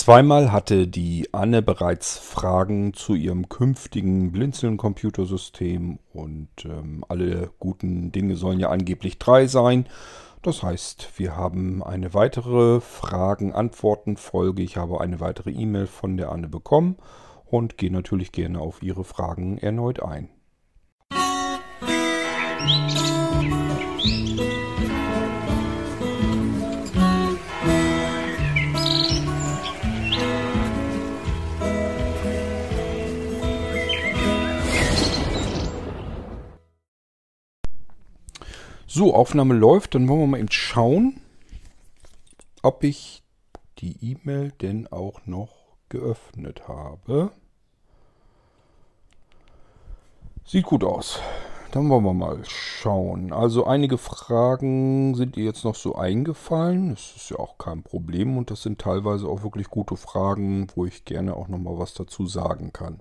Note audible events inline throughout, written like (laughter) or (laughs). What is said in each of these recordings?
Zweimal hatte die Anne bereits Fragen zu ihrem künftigen Blinzeln-Computersystem und ähm, alle guten Dinge sollen ja angeblich drei sein. Das heißt, wir haben eine weitere Fragen-Antworten-Folge. Ich habe eine weitere E-Mail von der Anne bekommen und gehe natürlich gerne auf ihre Fragen erneut ein. So, Aufnahme läuft. Dann wollen wir mal eben schauen, ob ich die E-Mail denn auch noch geöffnet habe. Sieht gut aus. Dann wollen wir mal schauen. Also einige Fragen sind ihr jetzt noch so eingefallen. Das ist ja auch kein Problem und das sind teilweise auch wirklich gute Fragen, wo ich gerne auch noch mal was dazu sagen kann.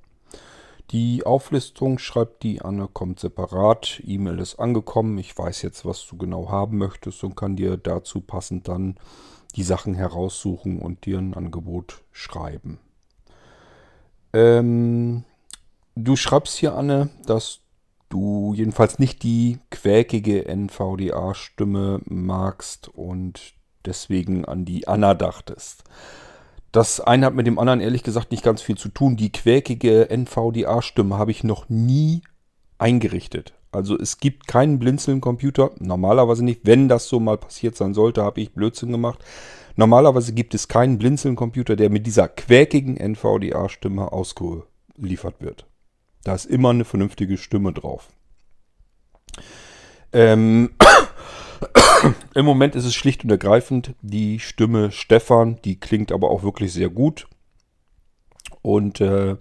Die Auflistung, schreibt die Anne, kommt separat. E-Mail ist angekommen. Ich weiß jetzt, was du genau haben möchtest und kann dir dazu passend dann die Sachen heraussuchen und dir ein Angebot schreiben. Ähm, du schreibst hier, Anne, dass du jedenfalls nicht die quäkige NVDA-Stimme magst und deswegen an die Anna dachtest. Das eine hat mit dem anderen ehrlich gesagt nicht ganz viel zu tun. Die quäkige NVDA-Stimme habe ich noch nie eingerichtet. Also es gibt keinen Blinzeln-Computer, normalerweise nicht. Wenn das so mal passiert sein sollte, habe ich Blödsinn gemacht. Normalerweise gibt es keinen Blinzeln-Computer, der mit dieser quäkigen NVDA-Stimme ausgeliefert wird. Da ist immer eine vernünftige Stimme drauf. Ähm, (coughs) Im Moment ist es schlicht und ergreifend die Stimme Stefan, die klingt aber auch wirklich sehr gut und äh,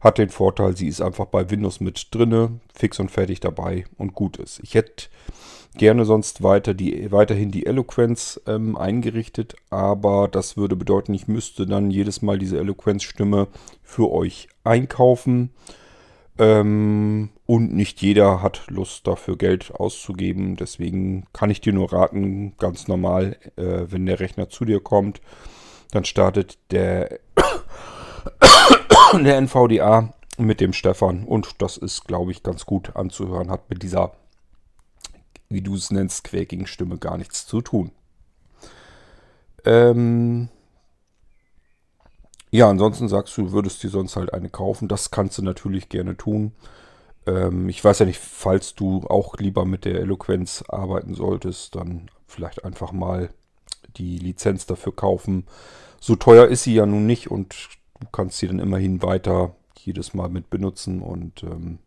hat den Vorteil, sie ist einfach bei Windows mit drinne, fix und fertig dabei und gut ist. Ich hätte gerne sonst weiter die, weiterhin die Eloquenz ähm, eingerichtet, aber das würde bedeuten, ich müsste dann jedes Mal diese Eloquenz-Stimme für euch einkaufen. Ähm, und nicht jeder hat Lust dafür Geld auszugeben. Deswegen kann ich dir nur raten, ganz normal, äh, wenn der Rechner zu dir kommt, dann startet der, (coughs) der NVDA mit dem Stefan. Und das ist, glaube ich, ganz gut anzuhören. Hat mit dieser, wie du es nennst, quäkigen Stimme gar nichts zu tun. Ähm, ja, ansonsten sagst du, würdest dir sonst halt eine kaufen. Das kannst du natürlich gerne tun. Ähm, ich weiß ja nicht, falls du auch lieber mit der Eloquenz arbeiten solltest, dann vielleicht einfach mal die Lizenz dafür kaufen. So teuer ist sie ja nun nicht und du kannst sie dann immerhin weiter jedes Mal mit benutzen und ähm,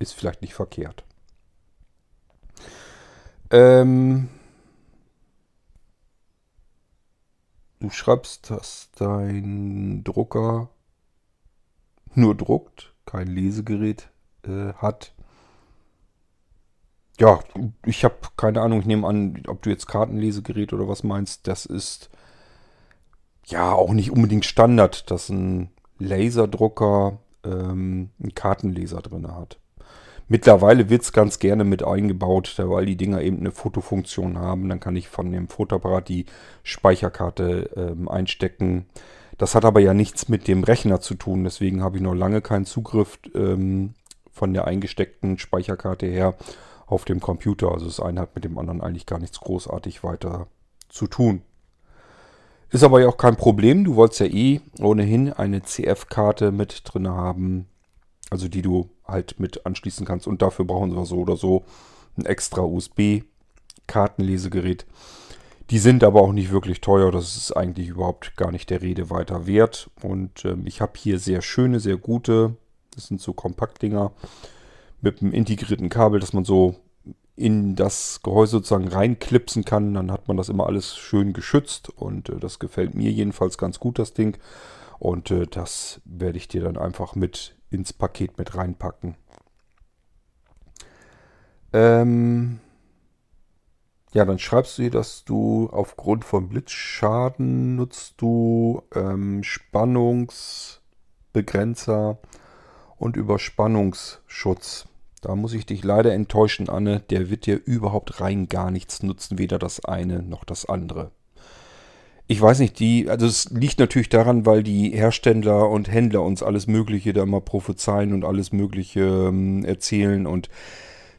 ist vielleicht nicht verkehrt. Ähm, Du schreibst, dass dein Drucker nur druckt, kein Lesegerät äh, hat. Ja, ich habe keine Ahnung. Ich nehme an, ob du jetzt Kartenlesegerät oder was meinst. Das ist ja auch nicht unbedingt Standard, dass ein Laserdrucker ähm, einen Kartenleser drin hat. Mittlerweile wird es ganz gerne mit eingebaut, weil die Dinger eben eine Fotofunktion haben. Dann kann ich von dem Fotoapparat die Speicherkarte ähm, einstecken. Das hat aber ja nichts mit dem Rechner zu tun. Deswegen habe ich noch lange keinen Zugriff ähm, von der eingesteckten Speicherkarte her auf dem Computer. Also das eine hat mit dem anderen eigentlich gar nichts großartig weiter zu tun. Ist aber ja auch kein Problem. Du wolltest ja eh ohnehin eine CF-Karte mit drin haben. Also die du halt mit anschließen kannst. Und dafür brauchen wir so oder so ein extra USB-Kartenlesegerät. Die sind aber auch nicht wirklich teuer. Das ist eigentlich überhaupt gar nicht der Rede weiter wert. Und ähm, ich habe hier sehr schöne, sehr gute. Das sind so Kompaktdinger mit einem integrierten Kabel, dass man so in das Gehäuse sozusagen reinklipsen kann. Dann hat man das immer alles schön geschützt. Und äh, das gefällt mir jedenfalls ganz gut, das Ding. Und äh, das werde ich dir dann einfach mit ins Paket mit reinpacken. Ähm ja, dann schreibst du hier, dass du aufgrund von Blitzschaden nutzt du ähm, Spannungsbegrenzer und Überspannungsschutz. Da muss ich dich leider enttäuschen, Anne. Der wird dir überhaupt rein gar nichts nutzen, weder das eine noch das andere. Ich weiß nicht, die, also es liegt natürlich daran, weil die Hersteller und Händler uns alles Mögliche da mal prophezeien und alles Mögliche ähm, erzählen und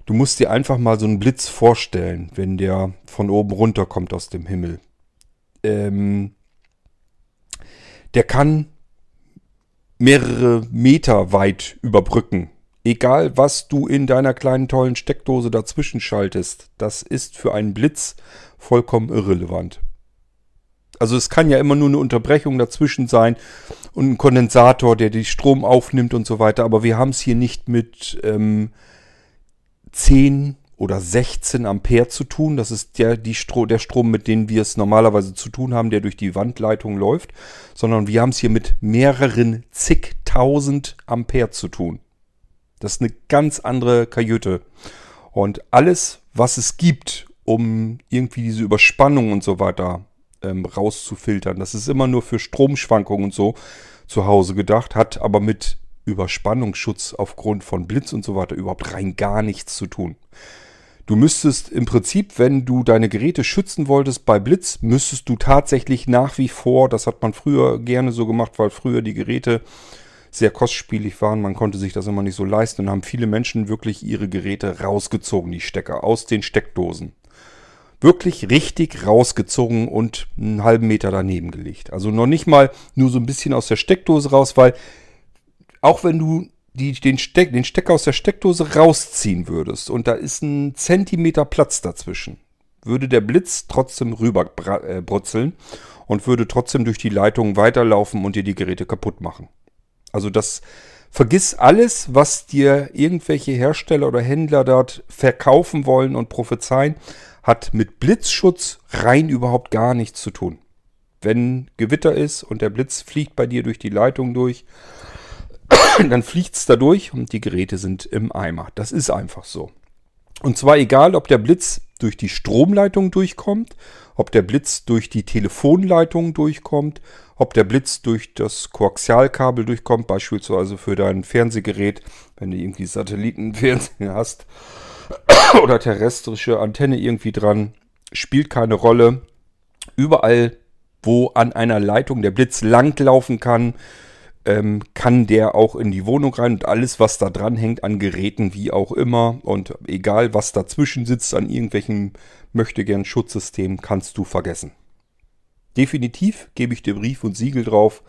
du musst dir einfach mal so einen Blitz vorstellen, wenn der von oben runter kommt aus dem Himmel. Ähm, der kann mehrere Meter weit überbrücken. Egal, was du in deiner kleinen tollen Steckdose dazwischen schaltest, das ist für einen Blitz vollkommen irrelevant. Also es kann ja immer nur eine Unterbrechung dazwischen sein und ein Kondensator, der die Strom aufnimmt und so weiter. Aber wir haben es hier nicht mit ähm, 10 oder 16 Ampere zu tun. Das ist der, die Stro der Strom, mit dem wir es normalerweise zu tun haben, der durch die Wandleitung läuft. Sondern wir haben es hier mit mehreren zigtausend Ampere zu tun. Das ist eine ganz andere Kajüte. Und alles, was es gibt, um irgendwie diese Überspannung und so weiter ähm, rauszufiltern. Das ist immer nur für Stromschwankungen und so zu Hause gedacht, hat aber mit Überspannungsschutz aufgrund von Blitz und so weiter überhaupt rein gar nichts zu tun. Du müsstest im Prinzip, wenn du deine Geräte schützen wolltest bei Blitz, müsstest du tatsächlich nach wie vor, das hat man früher gerne so gemacht, weil früher die Geräte sehr kostspielig waren, man konnte sich das immer nicht so leisten und haben viele Menschen wirklich ihre Geräte rausgezogen, die Stecker, aus den Steckdosen wirklich richtig rausgezogen und einen halben Meter daneben gelegt. Also noch nicht mal nur so ein bisschen aus der Steckdose raus, weil auch wenn du die, den, Steck, den Stecker aus der Steckdose rausziehen würdest und da ist ein Zentimeter Platz dazwischen, würde der Blitz trotzdem rüber äh, und würde trotzdem durch die Leitung weiterlaufen und dir die Geräte kaputt machen. Also das vergiss alles, was dir irgendwelche Hersteller oder Händler dort verkaufen wollen und prophezeien hat mit Blitzschutz rein überhaupt gar nichts zu tun. Wenn Gewitter ist und der Blitz fliegt bei dir durch die Leitung durch, (coughs) dann fliegt es da durch und die Geräte sind im Eimer. Das ist einfach so. Und zwar egal, ob der Blitz durch die Stromleitung durchkommt, ob der Blitz durch die Telefonleitung durchkommt, ob der Blitz durch das Koaxialkabel durchkommt, beispielsweise für dein Fernsehgerät, wenn du irgendwie Satellitenfernsehen (laughs) hast (coughs) oder terrestrische Antenne irgendwie dran, spielt keine Rolle. Überall, wo an einer Leitung der Blitz langlaufen kann, ähm, kann der auch in die Wohnung rein und alles, was da dran hängt an Geräten, wie auch immer und egal, was dazwischen sitzt an irgendwelchen möchtegern Schutzsystemen, kannst du vergessen. Definitiv gebe ich dir Brief und Siegel drauf.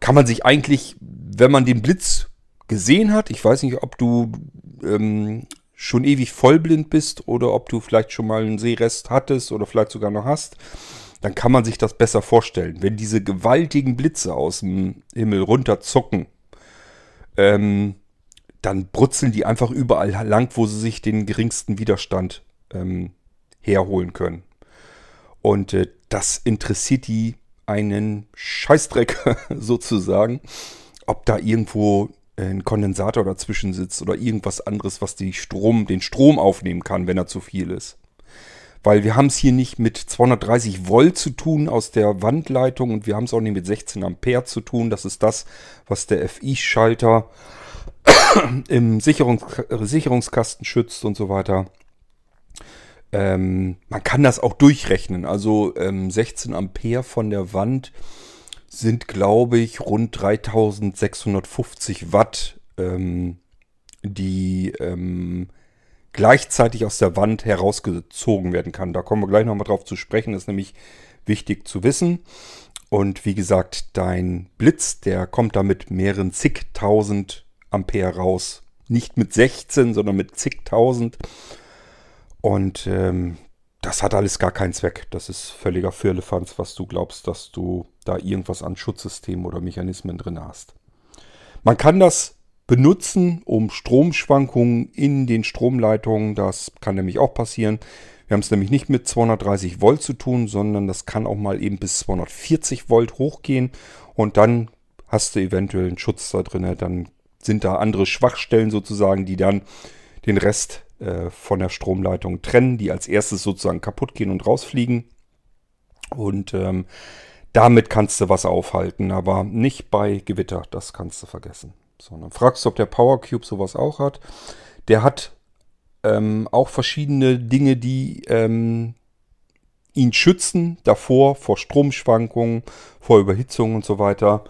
Kann man sich eigentlich, wenn man den Blitz gesehen hat, ich weiß nicht, ob du ähm, schon ewig vollblind bist oder ob du vielleicht schon mal einen Sehrest hattest oder vielleicht sogar noch hast, dann kann man sich das besser vorstellen. Wenn diese gewaltigen Blitze aus dem Himmel runterzucken, ähm, dann brutzeln die einfach überall lang, wo sie sich den geringsten Widerstand ähm, herholen können. Und äh, das interessiert die einen Scheißdreck (laughs) sozusagen, ob da irgendwo ein Kondensator dazwischen sitzt oder irgendwas anderes, was Strom, den Strom aufnehmen kann, wenn er zu viel ist. Weil wir haben es hier nicht mit 230 Volt zu tun aus der Wandleitung und wir haben es auch nicht mit 16 Ampere zu tun. Das ist das, was der FI-Schalter (coughs) im Sicherungs Sicherungskasten schützt und so weiter. Ähm, man kann das auch durchrechnen. Also ähm, 16 Ampere von der Wand sind, glaube ich, rund 3650 Watt, ähm, die ähm, gleichzeitig aus der Wand herausgezogen werden kann. Da kommen wir gleich nochmal drauf zu sprechen, das ist nämlich wichtig zu wissen. Und wie gesagt, dein Blitz, der kommt da mit mehreren zigtausend Ampere raus. Nicht mit 16, sondern mit zigtausend. Und ähm, das hat alles gar keinen Zweck. Das ist völliger Firlefanz, was du glaubst, dass du da irgendwas an Schutzsystemen oder Mechanismen drin hast. Man kann das benutzen, um Stromschwankungen in den Stromleitungen, das kann nämlich auch passieren. Wir haben es nämlich nicht mit 230 Volt zu tun, sondern das kann auch mal eben bis 240 Volt hochgehen und dann hast du eventuell einen Schutz da drin. Dann sind da andere Schwachstellen sozusagen, die dann den Rest äh, von der Stromleitung trennen, die als erstes sozusagen kaputt gehen und rausfliegen. Und ähm, damit kannst du was aufhalten, aber nicht bei Gewitter, das kannst du vergessen. So, dann fragst du, ob der Power Cube sowas auch hat. Der hat ähm, auch verschiedene Dinge, die ähm, ihn schützen davor, vor Stromschwankungen, vor Überhitzung und so weiter.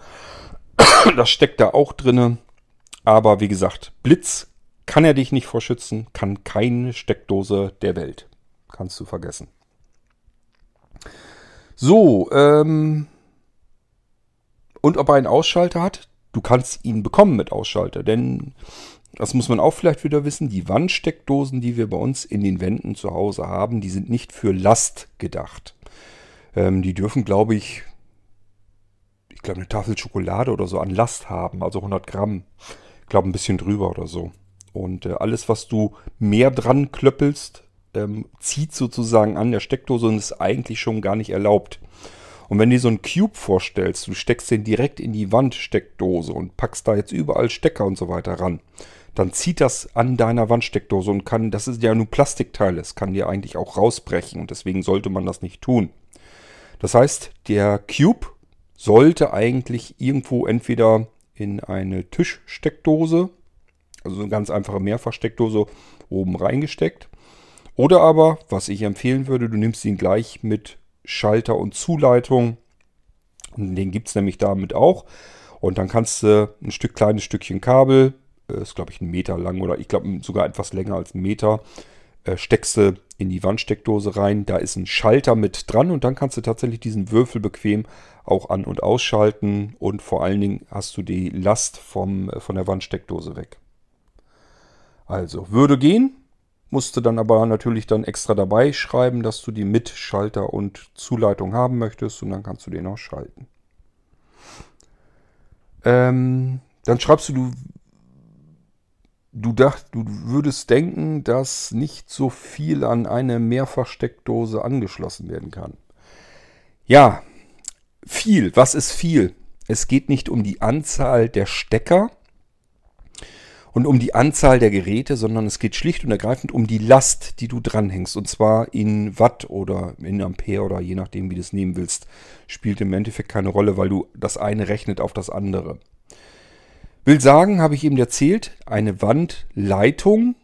(coughs) Das steckt da auch drinne. Aber wie gesagt, Blitz kann er dich nicht vor schützen, kann keine Steckdose der Welt. Kannst du vergessen. So, ähm, und ob er einen Ausschalter hat? Du kannst ihn bekommen mit Ausschalter, denn das muss man auch vielleicht wieder wissen, die Wandsteckdosen, die wir bei uns in den Wänden zu Hause haben, die sind nicht für Last gedacht. Ähm, die dürfen, glaube ich, ich glaube eine Tafel Schokolade oder so an Last haben, also 100 Gramm. Ich glaube ein bisschen drüber oder so. Und äh, alles, was du mehr dran klöppelst, ähm, zieht sozusagen an der Steckdose und ist eigentlich schon gar nicht erlaubt. Und wenn du dir so einen Cube vorstellst, du steckst den direkt in die Wandsteckdose und packst da jetzt überall Stecker und so weiter ran, dann zieht das an deiner Wandsteckdose und kann, das ist ja nur Plastikteil, es kann dir eigentlich auch rausbrechen und deswegen sollte man das nicht tun. Das heißt, der Cube sollte eigentlich irgendwo entweder in eine Tischsteckdose, also eine ganz einfache Mehrfachsteckdose oben reingesteckt, oder aber, was ich empfehlen würde, du nimmst ihn gleich mit Schalter und Zuleitung. Den gibt es nämlich damit auch. Und dann kannst du ein Stück kleines Stückchen Kabel äh, ist glaube ich ein Meter lang oder ich glaube sogar etwas länger als ein Meter, äh, steckst du in die Wandsteckdose rein. Da ist ein Schalter mit dran und dann kannst du tatsächlich diesen Würfel bequem auch an- und ausschalten und vor allen Dingen hast du die Last vom, äh, von der Wandsteckdose weg. Also, würde gehen, musste dann aber natürlich dann extra dabei schreiben, dass du die mit Schalter und Zuleitung haben möchtest und dann kannst du den auch schalten. Ähm, dann schreibst du, du du dacht, du würdest denken, dass nicht so viel an eine Mehrfachsteckdose angeschlossen werden kann. Ja, viel. Was ist viel? Es geht nicht um die Anzahl der Stecker und um die Anzahl der Geräte, sondern es geht schlicht und ergreifend um die Last, die du dranhängst. Und zwar in Watt oder in Ampere oder je nachdem, wie du es nehmen willst, spielt im Endeffekt keine Rolle, weil du das eine rechnet auf das andere. Will sagen, habe ich eben erzählt, eine Wandleitung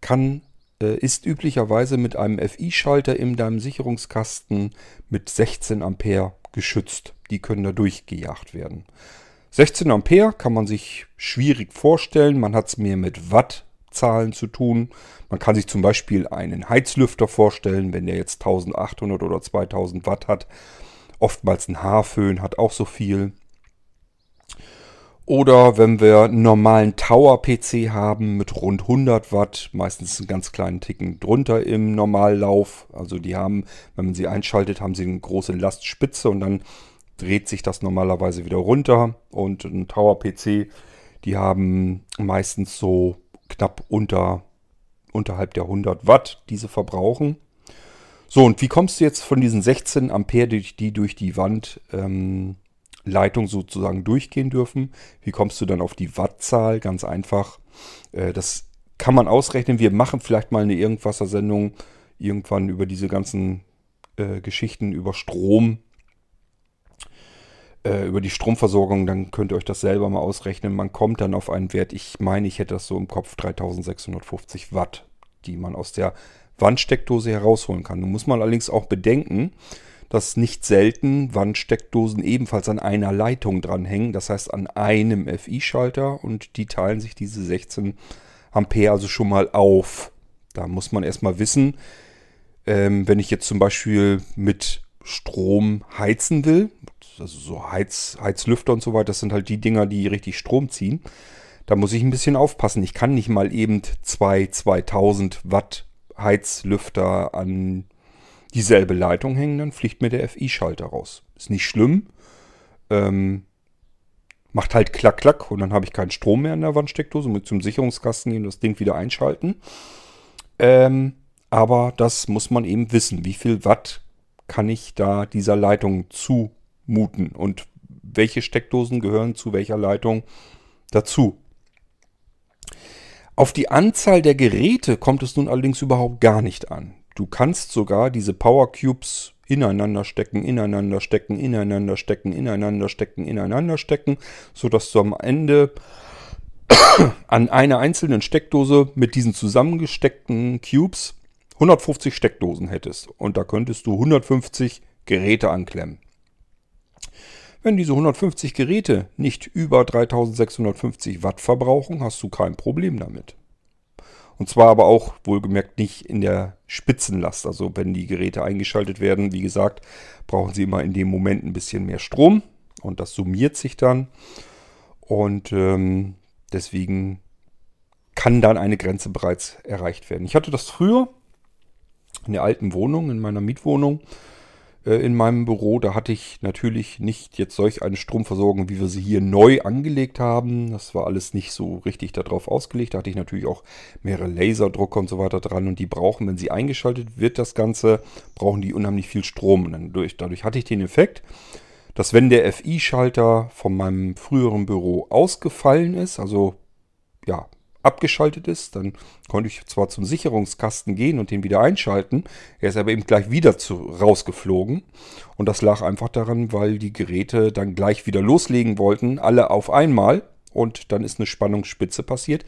kann, äh, ist üblicherweise mit einem FI-Schalter in deinem Sicherungskasten mit 16 Ampere geschützt. Die können da durchgejagt werden. 16 Ampere kann man sich schwierig vorstellen. Man hat es mehr mit Wattzahlen zu tun. Man kann sich zum Beispiel einen Heizlüfter vorstellen, wenn der jetzt 1800 oder 2000 Watt hat. Oftmals ein Haarföhn hat auch so viel. Oder wenn wir einen normalen Tower-PC haben mit rund 100 Watt, meistens einen ganz kleinen Ticken drunter im Normallauf. Also die haben, wenn man sie einschaltet, haben sie eine große Lastspitze und dann dreht sich das normalerweise wieder runter. Und ein Tower-PC, die haben meistens so knapp unter, unterhalb der 100 Watt, diese verbrauchen. So, und wie kommst du jetzt von diesen 16 Ampere, die durch die Wand ähm, Leitung sozusagen durchgehen dürfen. Wie kommst du dann auf die Wattzahl? Ganz einfach. Äh, das kann man ausrechnen. Wir machen vielleicht mal eine Irgendwasser-Sendung irgendwann über diese ganzen äh, Geschichten über Strom, äh, über die Stromversorgung. Dann könnt ihr euch das selber mal ausrechnen. Man kommt dann auf einen Wert, ich meine, ich hätte das so im Kopf, 3650 Watt, die man aus der Wandsteckdose herausholen kann. Nun muss man allerdings auch bedenken, dass nicht selten Wandsteckdosen ebenfalls an einer Leitung dranhängen, das heißt an einem FI-Schalter und die teilen sich diese 16 Ampere also schon mal auf. Da muss man erstmal wissen, ähm, wenn ich jetzt zum Beispiel mit Strom heizen will, also so Heiz, Heizlüfter und so weiter, das sind halt die Dinger, die richtig Strom ziehen. Da muss ich ein bisschen aufpassen. Ich kann nicht mal eben zwei 2000 Watt Heizlüfter an dieselbe Leitung hängen, dann fliegt mir der FI-Schalter raus. Ist nicht schlimm. Ähm, macht halt klack, klack und dann habe ich keinen Strom mehr in der Wandsteckdose. Muss zum Sicherungskasten gehen, das Ding wieder einschalten. Ähm, aber das muss man eben wissen. Wie viel Watt kann ich da dieser Leitung zumuten und welche Steckdosen gehören zu welcher Leitung dazu. Auf die Anzahl der Geräte kommt es nun allerdings überhaupt gar nicht an. Du kannst sogar diese Power Cubes ineinander stecken, ineinander stecken, ineinander stecken, ineinander stecken, ineinander stecken, sodass du am Ende (coughs) an einer einzelnen Steckdose mit diesen zusammengesteckten Cubes 150 Steckdosen hättest und da könntest du 150 Geräte anklemmen. Wenn diese 150 Geräte nicht über 3650 Watt verbrauchen, hast du kein Problem damit. Und zwar aber auch wohlgemerkt nicht in der Spitzenlast. Also wenn die Geräte eingeschaltet werden, wie gesagt, brauchen sie immer in dem Moment ein bisschen mehr Strom und das summiert sich dann. Und ähm, deswegen kann dann eine Grenze bereits erreicht werden. Ich hatte das früher in der alten Wohnung, in meiner Mietwohnung, in meinem Büro. Da hatte ich natürlich nicht jetzt solch eine Stromversorgung, wie wir sie hier neu angelegt haben. Das war alles nicht so richtig darauf ausgelegt. Da hatte ich natürlich auch mehrere Laserdrucker und so weiter dran. Und die brauchen, wenn sie eingeschaltet wird, das Ganze, brauchen die unheimlich viel Strom. Und dadurch, dadurch hatte ich den Effekt, dass wenn der FI-Schalter von meinem früheren Büro ausgefallen ist, also abgeschaltet ist. Dann konnte ich zwar zum Sicherungskasten gehen und den wieder einschalten. Er ist aber eben gleich wieder zu, rausgeflogen. Und das lag einfach daran, weil die Geräte dann gleich wieder loslegen wollten, alle auf einmal. Und dann ist eine Spannungsspitze passiert.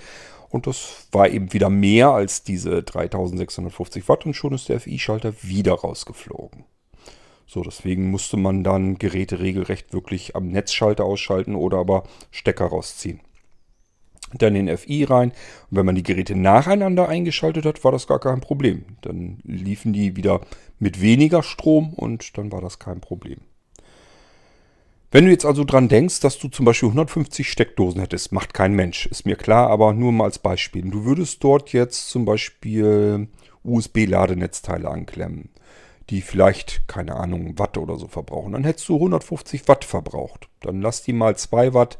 Und das war eben wieder mehr als diese 3650 Watt und schon ist der FI-Schalter wieder rausgeflogen. So, deswegen musste man dann Geräte regelrecht wirklich am Netzschalter ausschalten oder aber Stecker rausziehen dann den FI rein. Und wenn man die Geräte nacheinander eingeschaltet hat, war das gar kein Problem. Dann liefen die wieder mit weniger Strom und dann war das kein Problem. Wenn du jetzt also dran denkst, dass du zum Beispiel 150 Steckdosen hättest, macht kein Mensch, ist mir klar, aber nur mal als Beispiel. Du würdest dort jetzt zum Beispiel USB-Ladenetzteile anklemmen, die vielleicht, keine Ahnung, Watt oder so verbrauchen. Dann hättest du 150 Watt verbraucht. Dann lass die mal 2 Watt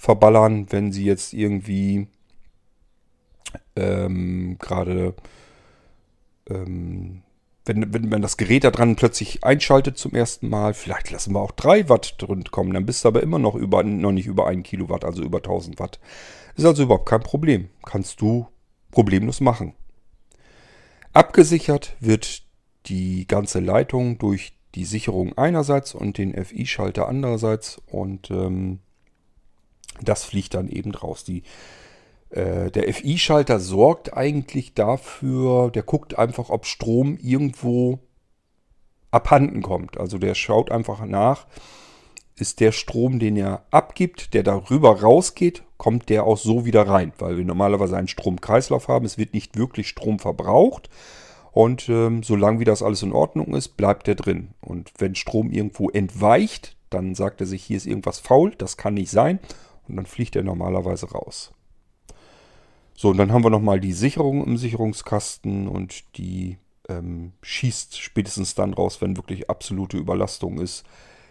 verballern, wenn sie jetzt irgendwie ähm, gerade, ähm, wenn, wenn man das Gerät da dran plötzlich einschaltet zum ersten Mal, vielleicht lassen wir auch 3 Watt drin kommen, dann bist du aber immer noch, über, noch nicht über 1 Kilowatt, also über 1000 Watt. Ist also überhaupt kein Problem. Kannst du problemlos machen. Abgesichert wird die ganze Leitung durch die Sicherung einerseits und den FI-Schalter andererseits und ähm, das fliegt dann eben raus. Die, äh, der FI-Schalter sorgt eigentlich dafür, der guckt einfach, ob Strom irgendwo abhanden kommt. Also der schaut einfach nach, ist der Strom, den er abgibt, der darüber rausgeht, kommt der auch so wieder rein, weil wir normalerweise einen Stromkreislauf haben. Es wird nicht wirklich Strom verbraucht. Und ähm, solange wie das alles in Ordnung ist, bleibt der drin. Und wenn Strom irgendwo entweicht, dann sagt er sich, hier ist irgendwas faul, das kann nicht sein. Und dann fliegt er normalerweise raus. So, und dann haben wir nochmal die Sicherung im Sicherungskasten und die ähm, schießt spätestens dann raus, wenn wirklich absolute Überlastung ist.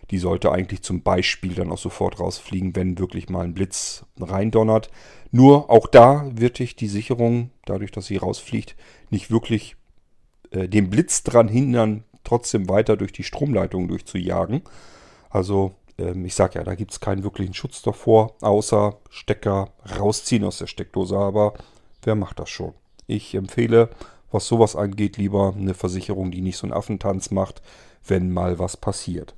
Die sollte eigentlich zum Beispiel dann auch sofort rausfliegen, wenn wirklich mal ein Blitz reindonnert. Nur auch da wird dich die Sicherung, dadurch, dass sie rausfliegt, nicht wirklich äh, den Blitz dran hindern, trotzdem weiter durch die Stromleitung durchzujagen. Also ich sage ja, da gibt es keinen wirklichen Schutz davor, außer Stecker rausziehen aus der Steckdose. Aber wer macht das schon? Ich empfehle, was sowas angeht, lieber eine Versicherung, die nicht so einen Affentanz macht, wenn mal was passiert.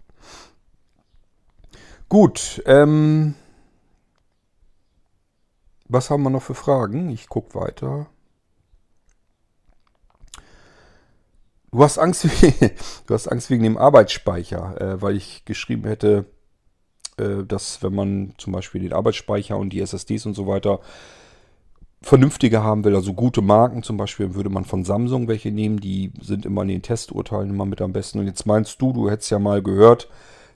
Gut, ähm, was haben wir noch für Fragen? Ich gucke weiter. Du hast Angst, (laughs) du hast Angst wegen dem Arbeitsspeicher, äh, weil ich geschrieben hätte, dass wenn man zum Beispiel den Arbeitsspeicher und die SSDs und so weiter vernünftige haben will, also gute Marken zum Beispiel, würde man von Samsung welche nehmen, die sind immer in den Testurteilen immer mit am besten. Und jetzt meinst du, du hättest ja mal gehört,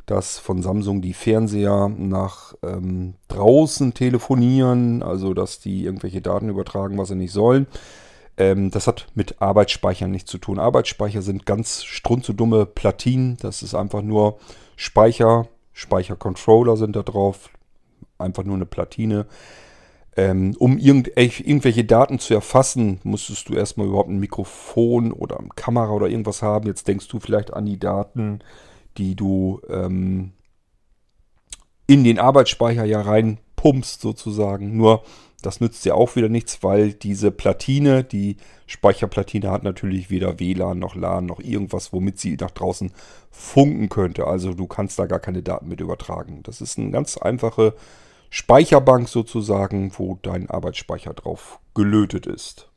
dass von Samsung die Fernseher nach ähm, draußen telefonieren, also dass die irgendwelche Daten übertragen, was sie nicht sollen. Ähm, das hat mit Arbeitsspeichern nichts zu tun. Arbeitsspeicher sind ganz strunzedumme Platinen. Das ist einfach nur Speicher, Speichercontroller sind da drauf, einfach nur eine Platine. Ähm, um irgend, irgendwelche Daten zu erfassen, musstest du erstmal überhaupt ein Mikrofon oder eine Kamera oder irgendwas haben. Jetzt denkst du vielleicht an die Daten, die du ähm, in den Arbeitsspeicher ja reinpumpst sozusagen. Nur das nützt dir auch wieder nichts, weil diese Platine, die Speicherplatine hat natürlich weder WLAN noch LAN noch irgendwas, womit sie nach draußen funken könnte. Also du kannst da gar keine Daten mit übertragen. Das ist eine ganz einfache Speicherbank sozusagen, wo dein Arbeitsspeicher drauf gelötet ist.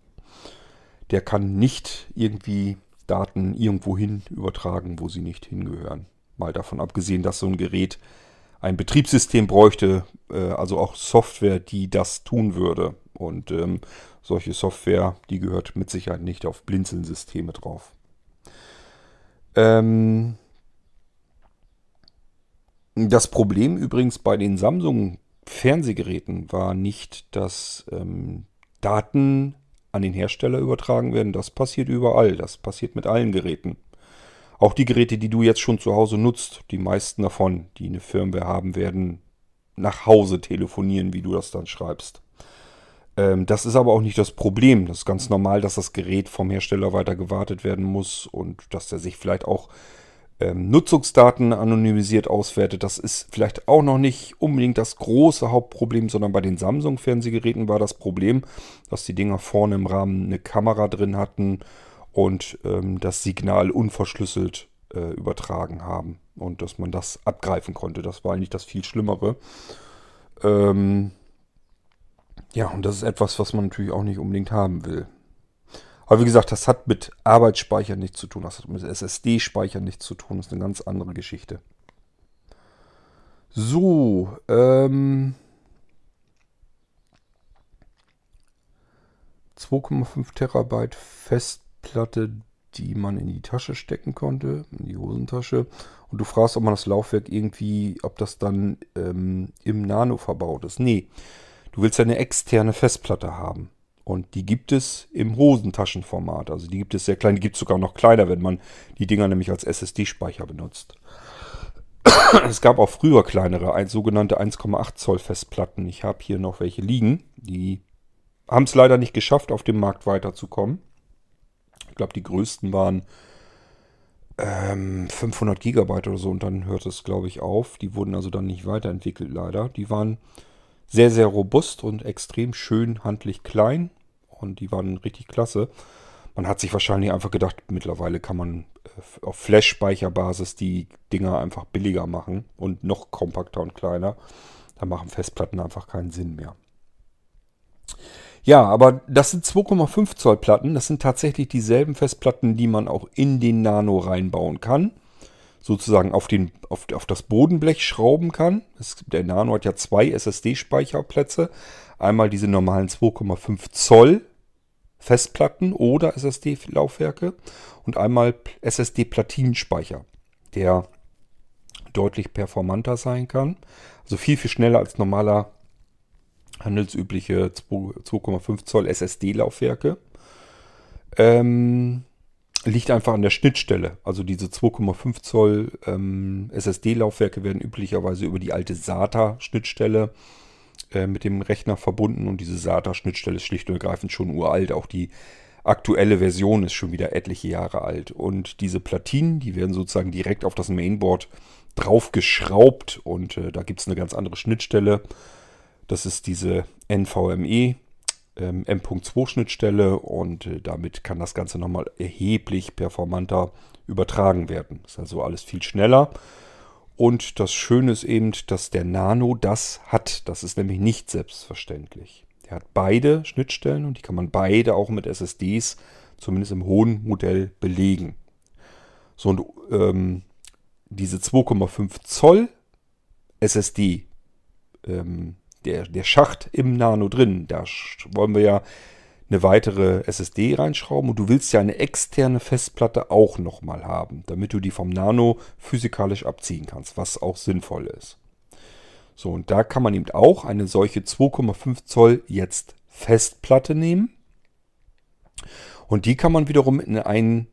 der kann nicht irgendwie Daten irgendwohin übertragen, wo sie nicht hingehören. Mal davon abgesehen, dass so ein Gerät ein Betriebssystem bräuchte, äh, also auch Software, die das tun würde. Und ähm, solche Software, die gehört mit Sicherheit nicht auf Blinzeln-Systeme drauf. Ähm, das Problem übrigens bei den Samsung Fernsehgeräten war nicht, dass ähm, Daten an den Hersteller übertragen werden. Das passiert überall. Das passiert mit allen Geräten. Auch die Geräte, die du jetzt schon zu Hause nutzt, die meisten davon, die eine Firmware haben, werden nach Hause telefonieren, wie du das dann schreibst. Ähm, das ist aber auch nicht das Problem. Das ist ganz normal, dass das Gerät vom Hersteller weiter gewartet werden muss und dass er sich vielleicht auch ähm, Nutzungsdaten anonymisiert auswertet. Das ist vielleicht auch noch nicht unbedingt das große Hauptproblem, sondern bei den Samsung-Fernsehgeräten war das Problem, dass die Dinger vorne im Rahmen eine Kamera drin hatten und ähm, das Signal unverschlüsselt äh, übertragen haben und dass man das abgreifen konnte. Das war eigentlich das viel Schlimmere. Ähm, ja, und das ist etwas, was man natürlich auch nicht unbedingt haben will. Aber wie gesagt, das hat mit Arbeitsspeicher nichts zu tun, das hat mit SSD-Speicher nichts zu tun, das ist eine ganz andere Geschichte. So, ähm. 2,5 Terabyte Festplatte, die man in die Tasche stecken konnte, in die Hosentasche. Und du fragst, ob man das Laufwerk irgendwie, ob das dann ähm, im Nano verbaut ist. Nee, du willst eine externe Festplatte haben. Und die gibt es im Hosentaschenformat. Also die gibt es sehr klein. Die gibt es sogar noch kleiner, wenn man die Dinger nämlich als SSD-Speicher benutzt. (coughs) es gab auch früher kleinere, ein, sogenannte 1,8 Zoll Festplatten. Ich habe hier noch welche liegen. Die haben es leider nicht geschafft, auf dem Markt weiterzukommen. Ich glaube, die größten waren ähm, 500 Gigabyte oder so und dann hört es, glaube ich, auf. Die wurden also dann nicht weiterentwickelt, leider. Die waren sehr, sehr robust und extrem schön handlich klein und die waren richtig klasse. Man hat sich wahrscheinlich einfach gedacht, mittlerweile kann man äh, auf Flash-Speicherbasis die Dinger einfach billiger machen und noch kompakter und kleiner. Da machen Festplatten einfach keinen Sinn mehr. Ja, aber das sind 2,5 Zoll Platten. Das sind tatsächlich dieselben Festplatten, die man auch in den Nano reinbauen kann. Sozusagen auf, den, auf, auf das Bodenblech schrauben kann. Es, der Nano hat ja zwei SSD-Speicherplätze. Einmal diese normalen 2,5 Zoll Festplatten oder SSD-Laufwerke und einmal SSD-Platinenspeicher, der deutlich performanter sein kann. Also viel, viel schneller als normaler handelsübliche 2,5 Zoll SSD-Laufwerke. Ähm, liegt einfach an der Schnittstelle. Also diese 2,5 Zoll ähm, SSD-Laufwerke werden üblicherweise über die alte SATA-Schnittstelle äh, mit dem Rechner verbunden und diese SATA-Schnittstelle ist schlicht und ergreifend schon uralt. Auch die aktuelle Version ist schon wieder etliche Jahre alt. Und diese Platinen, die werden sozusagen direkt auf das Mainboard draufgeschraubt und äh, da gibt es eine ganz andere Schnittstelle. Das ist diese NVMe ähm, M.2 Schnittstelle und äh, damit kann das Ganze nochmal erheblich performanter übertragen werden. Ist also alles viel schneller. Und das Schöne ist eben, dass der Nano das hat. Das ist nämlich nicht selbstverständlich. Er hat beide Schnittstellen und die kann man beide auch mit SSDs, zumindest im hohen Modell, belegen. So, und ähm, diese 2,5 Zoll SSD, ähm, der, der Schacht im Nano drin, da wollen wir ja eine weitere SSD reinschrauben und du willst ja eine externe Festplatte auch nochmal haben, damit du die vom Nano physikalisch abziehen kannst, was auch sinnvoll ist. So, und da kann man eben auch eine solche 2,5 Zoll jetzt Festplatte nehmen. Und die kann man wiederum in ein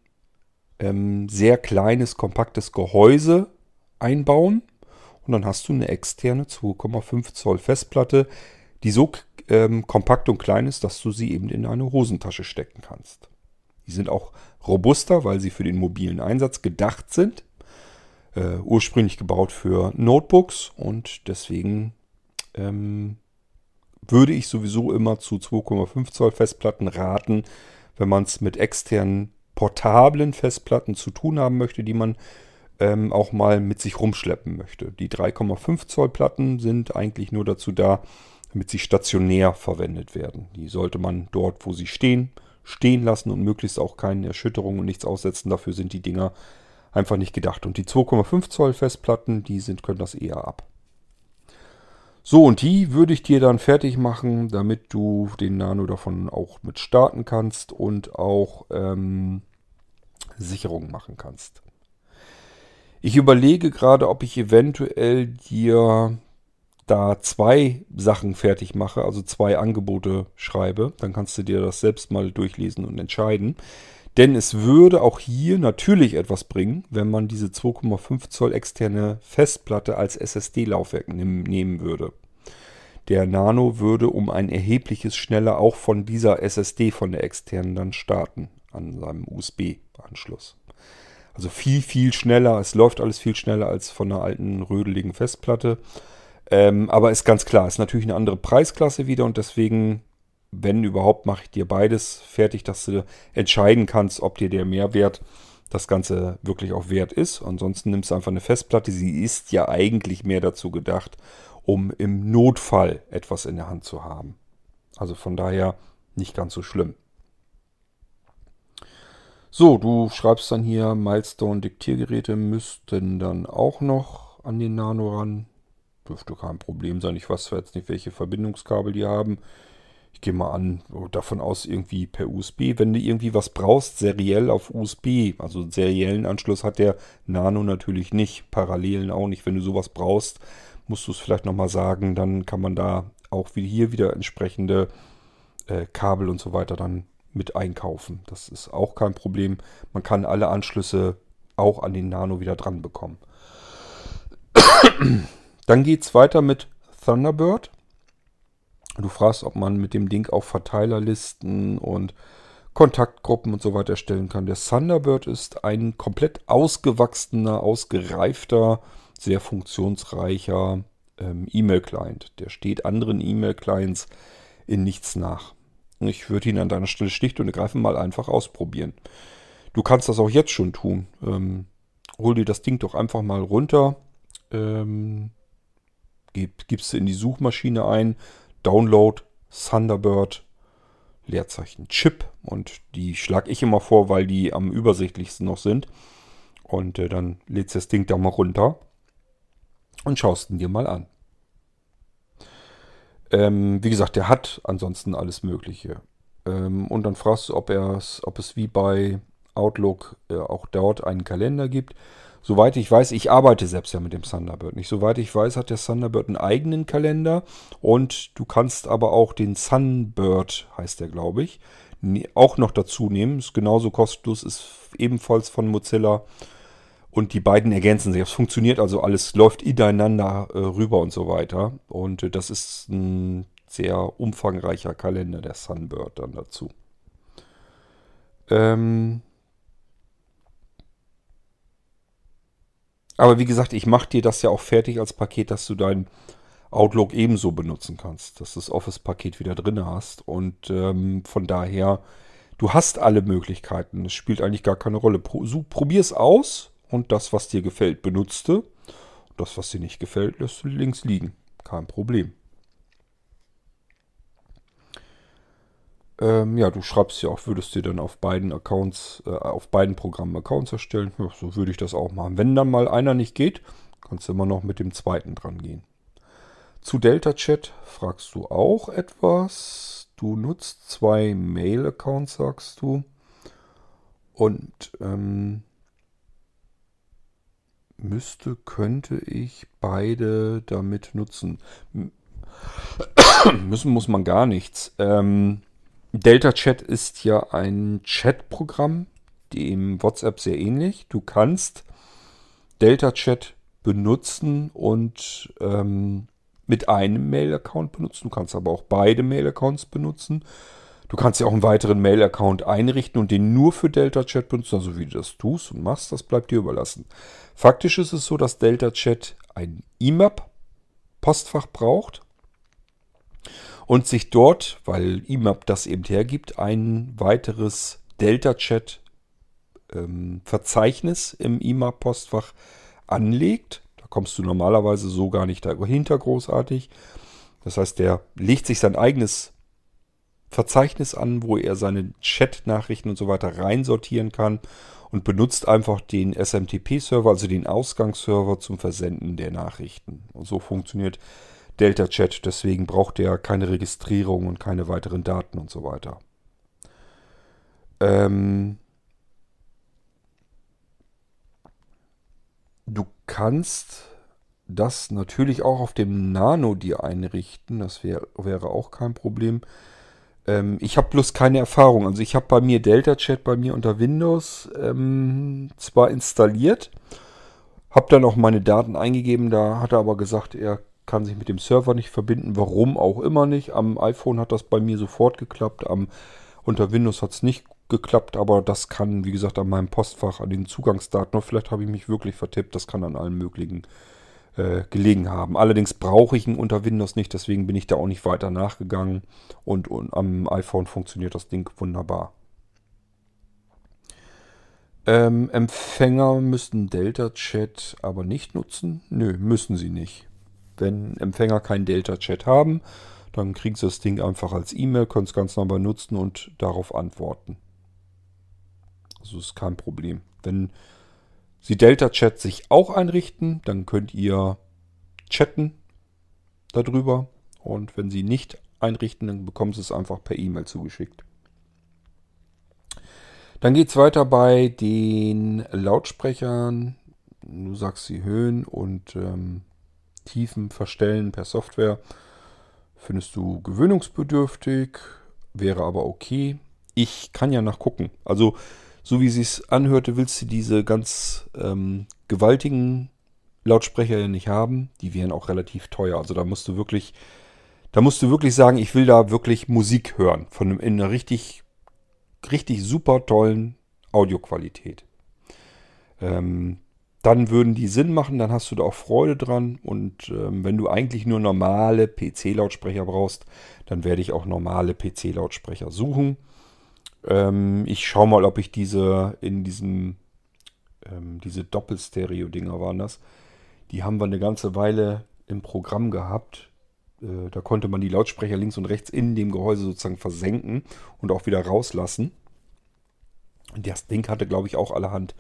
ähm, sehr kleines, kompaktes Gehäuse einbauen. Und dann hast du eine externe 2,5 Zoll Festplatte, die so ähm, kompakt und klein ist, dass du sie eben in eine Hosentasche stecken kannst. Die sind auch robuster, weil sie für den mobilen Einsatz gedacht sind. Äh, ursprünglich gebaut für Notebooks und deswegen ähm, würde ich sowieso immer zu 2,5 Zoll Festplatten raten, wenn man es mit externen portablen Festplatten zu tun haben möchte, die man ähm, auch mal mit sich rumschleppen möchte. Die 3,5 Zoll Platten sind eigentlich nur dazu da, damit sie stationär verwendet werden. Die sollte man dort, wo sie stehen, stehen lassen und möglichst auch keine Erschütterungen und nichts aussetzen. Dafür sind die Dinger einfach nicht gedacht. Und die 2,5 Zoll Festplatten, die sind, können das eher ab. So, und die würde ich dir dann fertig machen, damit du den Nano davon auch mit starten kannst und auch ähm, Sicherungen machen kannst. Ich überlege gerade, ob ich eventuell dir da zwei Sachen fertig mache, also zwei Angebote schreibe. Dann kannst du dir das selbst mal durchlesen und entscheiden. Denn es würde auch hier natürlich etwas bringen, wenn man diese 2,5 Zoll externe Festplatte als SSD-Laufwerk nehmen würde. Der Nano würde um ein erhebliches schneller auch von dieser SSD von der externen dann starten an seinem USB-Anschluss. Also viel, viel schneller. Es läuft alles viel schneller als von einer alten rödeligen Festplatte. Ähm, aber ist ganz klar, ist natürlich eine andere Preisklasse wieder und deswegen, wenn überhaupt, mache ich dir beides fertig, dass du entscheiden kannst, ob dir der Mehrwert das Ganze wirklich auch wert ist. Ansonsten nimmst du einfach eine Festplatte. Sie ist ja eigentlich mehr dazu gedacht, um im Notfall etwas in der Hand zu haben. Also von daher nicht ganz so schlimm. So, du schreibst dann hier, Milestone-Diktiergeräte müssten dann auch noch an den Nano ran. Dürfte kein Problem sein. Ich weiß zwar jetzt nicht, welche Verbindungskabel die haben. Ich gehe mal an, davon aus irgendwie per USB. Wenn du irgendwie was brauchst, seriell auf USB, also seriellen Anschluss hat der Nano natürlich nicht, Parallelen auch nicht. Wenn du sowas brauchst, musst du es vielleicht nochmal sagen, dann kann man da auch wie hier wieder entsprechende äh, Kabel und so weiter dann mit einkaufen. Das ist auch kein Problem. Man kann alle Anschlüsse auch an den Nano wieder dran bekommen. (coughs) Dann geht es weiter mit Thunderbird. Du fragst, ob man mit dem Ding auch Verteilerlisten und Kontaktgruppen und so weiter erstellen kann. Der Thunderbird ist ein komplett ausgewachsener, ausgereifter sehr funktionsreicher ähm, E-Mail-Client. Der steht anderen E-Mail-Clients in nichts nach. Ich würde ihn an deiner Stelle schlicht und ergreifend mal einfach ausprobieren. Du kannst das auch jetzt schon tun. Ähm, hol dir das Ding doch einfach mal runter. Ähm, gib, gibst du in die Suchmaschine ein. Download Thunderbird Leerzeichen Chip. Und die schlage ich immer vor, weil die am übersichtlichsten noch sind. Und äh, dann lädst du das Ding da mal runter und schaust ihn dir mal an. Ähm, wie gesagt, der hat ansonsten alles Mögliche. Ähm, und dann fragst du, ob, ob es wie bei Outlook äh, auch dort einen Kalender gibt. Soweit ich weiß, ich arbeite selbst ja mit dem Thunderbird nicht. Soweit ich weiß, hat der Thunderbird einen eigenen Kalender und du kannst aber auch den Sunbird, heißt der glaube ich, auch noch dazu nehmen. Ist genauso kostenlos, ist ebenfalls von Mozilla und die beiden ergänzen sich. Es funktioniert also alles, läuft ineinander äh, rüber und so weiter. Und äh, das ist ein sehr umfangreicher Kalender, der Sunbird dann dazu. Ähm Aber wie gesagt, ich mache dir das ja auch fertig als Paket, dass du dein Outlook ebenso benutzen kannst, dass du das Office-Paket wieder drin hast. Und ähm, von daher, du hast alle Möglichkeiten. Es spielt eigentlich gar keine Rolle. Pro, so, Probier es aus und das, was dir gefällt, benutze. Das, was dir nicht gefällt, lässt du links liegen. Kein Problem. Ähm, ja, du schreibst ja auch, würdest dir dann auf beiden Accounts, äh, auf beiden Programmen Accounts erstellen. Ja, so würde ich das auch machen. Wenn dann mal einer nicht geht, kannst du immer noch mit dem zweiten dran gehen. Zu Delta Chat fragst du auch etwas. Du nutzt zwei Mail-Accounts, sagst du. Und ähm, müsste, könnte ich beide damit nutzen. (coughs) Müssen muss man gar nichts. Ähm, Delta Chat ist ja ein Chatprogramm, dem WhatsApp sehr ähnlich. Du kannst Delta Chat benutzen und ähm, mit einem Mail-Account benutzen. Du kannst aber auch beide Mail-Accounts benutzen. Du kannst ja auch einen weiteren Mail-Account einrichten und den nur für Delta Chat benutzen. Also wie du das tust und machst, das bleibt dir überlassen. Faktisch ist es so, dass Delta Chat ein IMAP-Postfach braucht und sich dort, weil IMAP das eben hergibt, ein weiteres Delta Chat ähm, Verzeichnis im IMAP-Postfach anlegt. Da kommst du normalerweise so gar nicht dahinter großartig. Das heißt, der legt sich sein eigenes Verzeichnis an, wo er seine Chat-Nachrichten und so weiter reinsortieren kann und benutzt einfach den SMTP-Server, also den Ausgangsserver zum Versenden der Nachrichten. Und so funktioniert Delta Chat. Deswegen braucht er keine Registrierung und keine weiteren Daten und so weiter. Ähm du kannst das natürlich auch auf dem Nano dir einrichten. Das wär, wäre auch kein Problem. Ähm, ich habe bloß keine Erfahrung. Also ich habe bei mir Delta Chat bei mir unter Windows ähm, zwar installiert, habe dann auch meine Daten eingegeben. Da hat er aber gesagt, er kann sich mit dem Server nicht verbinden. Warum auch immer nicht. Am iPhone hat das bei mir sofort geklappt. Am, unter Windows hat es nicht geklappt, aber das kann, wie gesagt, an meinem Postfach, an den Zugangsdaten, vielleicht habe ich mich wirklich vertippt, das kann an allen möglichen äh, gelegen haben. Allerdings brauche ich ihn unter Windows nicht, deswegen bin ich da auch nicht weiter nachgegangen und, und am iPhone funktioniert das Ding wunderbar. Ähm, Empfänger müssten Delta Chat aber nicht nutzen. Nö, müssen sie nicht. Wenn Empfänger kein Delta Chat haben, dann kriegen sie das Ding einfach als E-Mail, können es ganz normal nutzen und darauf antworten. Also ist kein Problem. Wenn Sie Delta Chat sich auch einrichten, dann könnt ihr chatten darüber. Und wenn Sie nicht einrichten, dann bekommen Sie es einfach per E-Mail zugeschickt. Dann geht es weiter bei den Lautsprechern. Du sagst sie Höhen und ähm, Tiefen verstellen per Software. Findest du gewöhnungsbedürftig, wäre aber okay. Ich kann ja nachgucken. Also so wie es anhörte, willst du diese ganz ähm, gewaltigen Lautsprecher ja nicht haben. Die wären auch relativ teuer. Also da musst du wirklich, da musst du wirklich sagen, ich will da wirklich Musik hören. Von einem, in einer richtig, richtig super tollen Audioqualität. Ähm, dann würden die Sinn machen, dann hast du da auch Freude dran. Und ähm, wenn du eigentlich nur normale PC-Lautsprecher brauchst, dann werde ich auch normale PC-Lautsprecher suchen. Ähm, ich schaue mal, ob ich diese in diesem, ähm, diese Doppelstereo-Dinger waren das. Die haben wir eine ganze Weile im Programm gehabt. Äh, da konnte man die Lautsprecher links und rechts in dem Gehäuse sozusagen versenken und auch wieder rauslassen. Und das Ding hatte, glaube ich, auch allerhand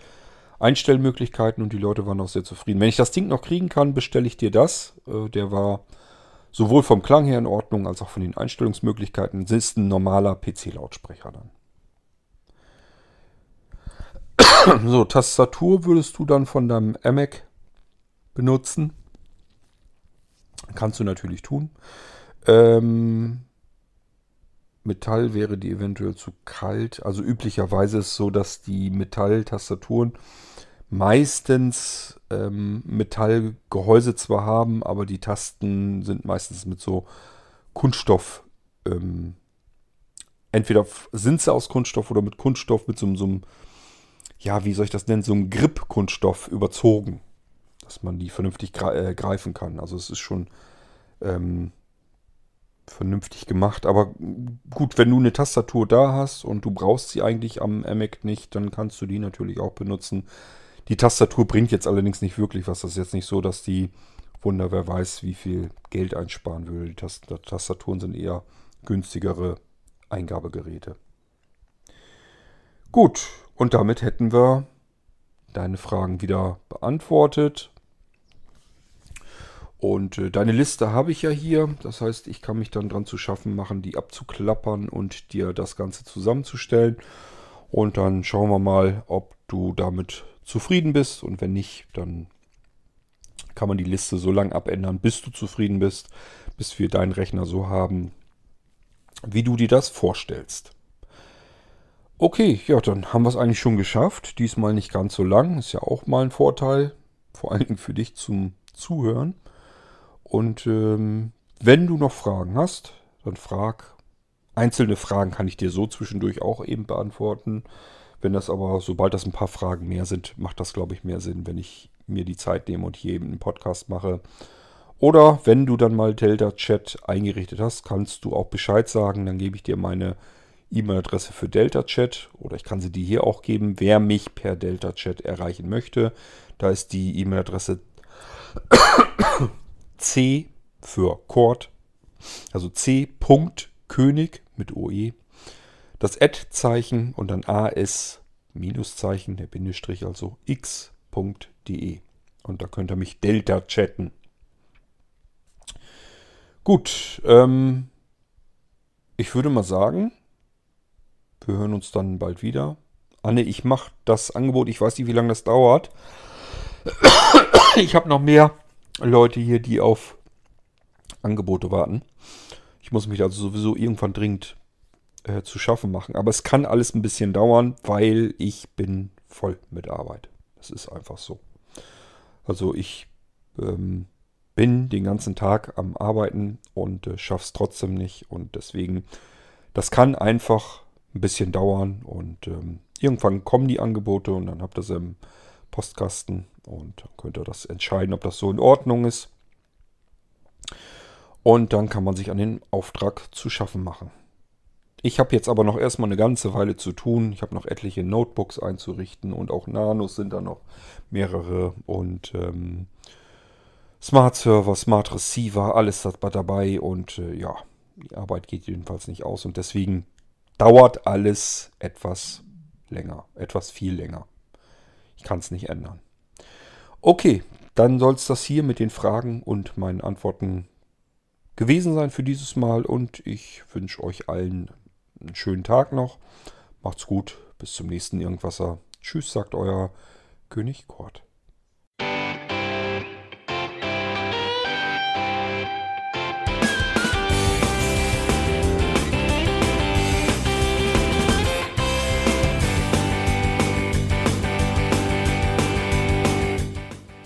Einstellmöglichkeiten und die Leute waren auch sehr zufrieden. Wenn ich das Ding noch kriegen kann, bestelle ich dir das. Äh, der war sowohl vom Klang her in Ordnung als auch von den Einstellungsmöglichkeiten. Es ist ein normaler PC-Lautsprecher dann. (coughs) so, Tastatur würdest du dann von deinem iMac benutzen. Kannst du natürlich tun. Ähm, Metall wäre die eventuell zu kalt. Also üblicherweise ist es so, dass die Metalltastaturen meistens ähm, Metallgehäuse zwar haben, aber die Tasten sind meistens mit so Kunststoff. Ähm, entweder sind sie aus Kunststoff oder mit Kunststoff, mit so, so einem ja, wie soll ich das nennen, so ein Grip-Kunststoff überzogen, dass man die vernünftig äh, greifen kann. Also es ist schon ähm, vernünftig gemacht. Aber gut, wenn du eine Tastatur da hast und du brauchst sie eigentlich am Mac nicht, dann kannst du die natürlich auch benutzen. Die Tastatur bringt jetzt allerdings nicht wirklich was. Das ist jetzt nicht so, dass die Wunder, wer weiß, wie viel Geld einsparen würde. Die Tastaturen sind eher günstigere Eingabegeräte. Gut, und damit hätten wir deine Fragen wieder beantwortet. Und äh, deine Liste habe ich ja hier. Das heißt, ich kann mich dann dran zu schaffen machen, die abzuklappern und dir das Ganze zusammenzustellen. Und dann schauen wir mal, ob du damit zufrieden bist. Und wenn nicht, dann kann man die Liste so lange abändern, bis du zufrieden bist, bis wir deinen Rechner so haben, wie du dir das vorstellst. Okay, ja, dann haben wir es eigentlich schon geschafft. Diesmal nicht ganz so lang. Ist ja auch mal ein Vorteil. Vor allen Dingen für dich zum Zuhören. Und ähm, wenn du noch Fragen hast, dann frag. Einzelne Fragen kann ich dir so zwischendurch auch eben beantworten. Wenn das aber, sobald das ein paar Fragen mehr sind, macht das, glaube ich, mehr Sinn, wenn ich mir die Zeit nehme und hier eben einen Podcast mache. Oder wenn du dann mal Delta Chat eingerichtet hast, kannst du auch Bescheid sagen. Dann gebe ich dir meine E-Mail-Adresse für Delta Chat oder ich kann sie dir hier auch geben, wer mich per Delta Chat erreichen möchte. Da ist die E-Mail-Adresse (coughs) c für Cord, also c.könig mit OE. Das Ad-Zeichen und dann AS Minuszeichen, der Bindestrich, also x.de. Und da könnt ihr mich Delta chatten. Gut, ähm, ich würde mal sagen, wir hören uns dann bald wieder. Anne, ich mache das Angebot, ich weiß nicht, wie lange das dauert. (coughs) Ich habe noch mehr Leute hier, die auf Angebote warten. Ich muss mich also sowieso irgendwann dringend äh, zu schaffen machen. Aber es kann alles ein bisschen dauern, weil ich bin voll mit Arbeit. Das ist einfach so. Also ich ähm, bin den ganzen Tag am Arbeiten und äh, schaff's trotzdem nicht. Und deswegen, das kann einfach ein bisschen dauern. Und ähm, irgendwann kommen die Angebote und dann habt ihr sie im Postkasten und könnt ihr das entscheiden, ob das so in Ordnung ist. Und dann kann man sich an den Auftrag zu schaffen machen. Ich habe jetzt aber noch erstmal eine ganze Weile zu tun. Ich habe noch etliche Notebooks einzurichten und auch Nanos sind da noch mehrere und ähm, Smart Server, Smart Receiver, alles dabei und äh, ja, die Arbeit geht jedenfalls nicht aus und deswegen dauert alles etwas länger, etwas viel länger. Ich kann es nicht ändern. Okay, dann soll es das hier mit den Fragen und meinen Antworten gewesen sein für dieses Mal und ich wünsche euch allen einen schönen Tag noch. Macht's gut. Bis zum nächsten Irgendwasser. Tschüss, sagt euer König Kort.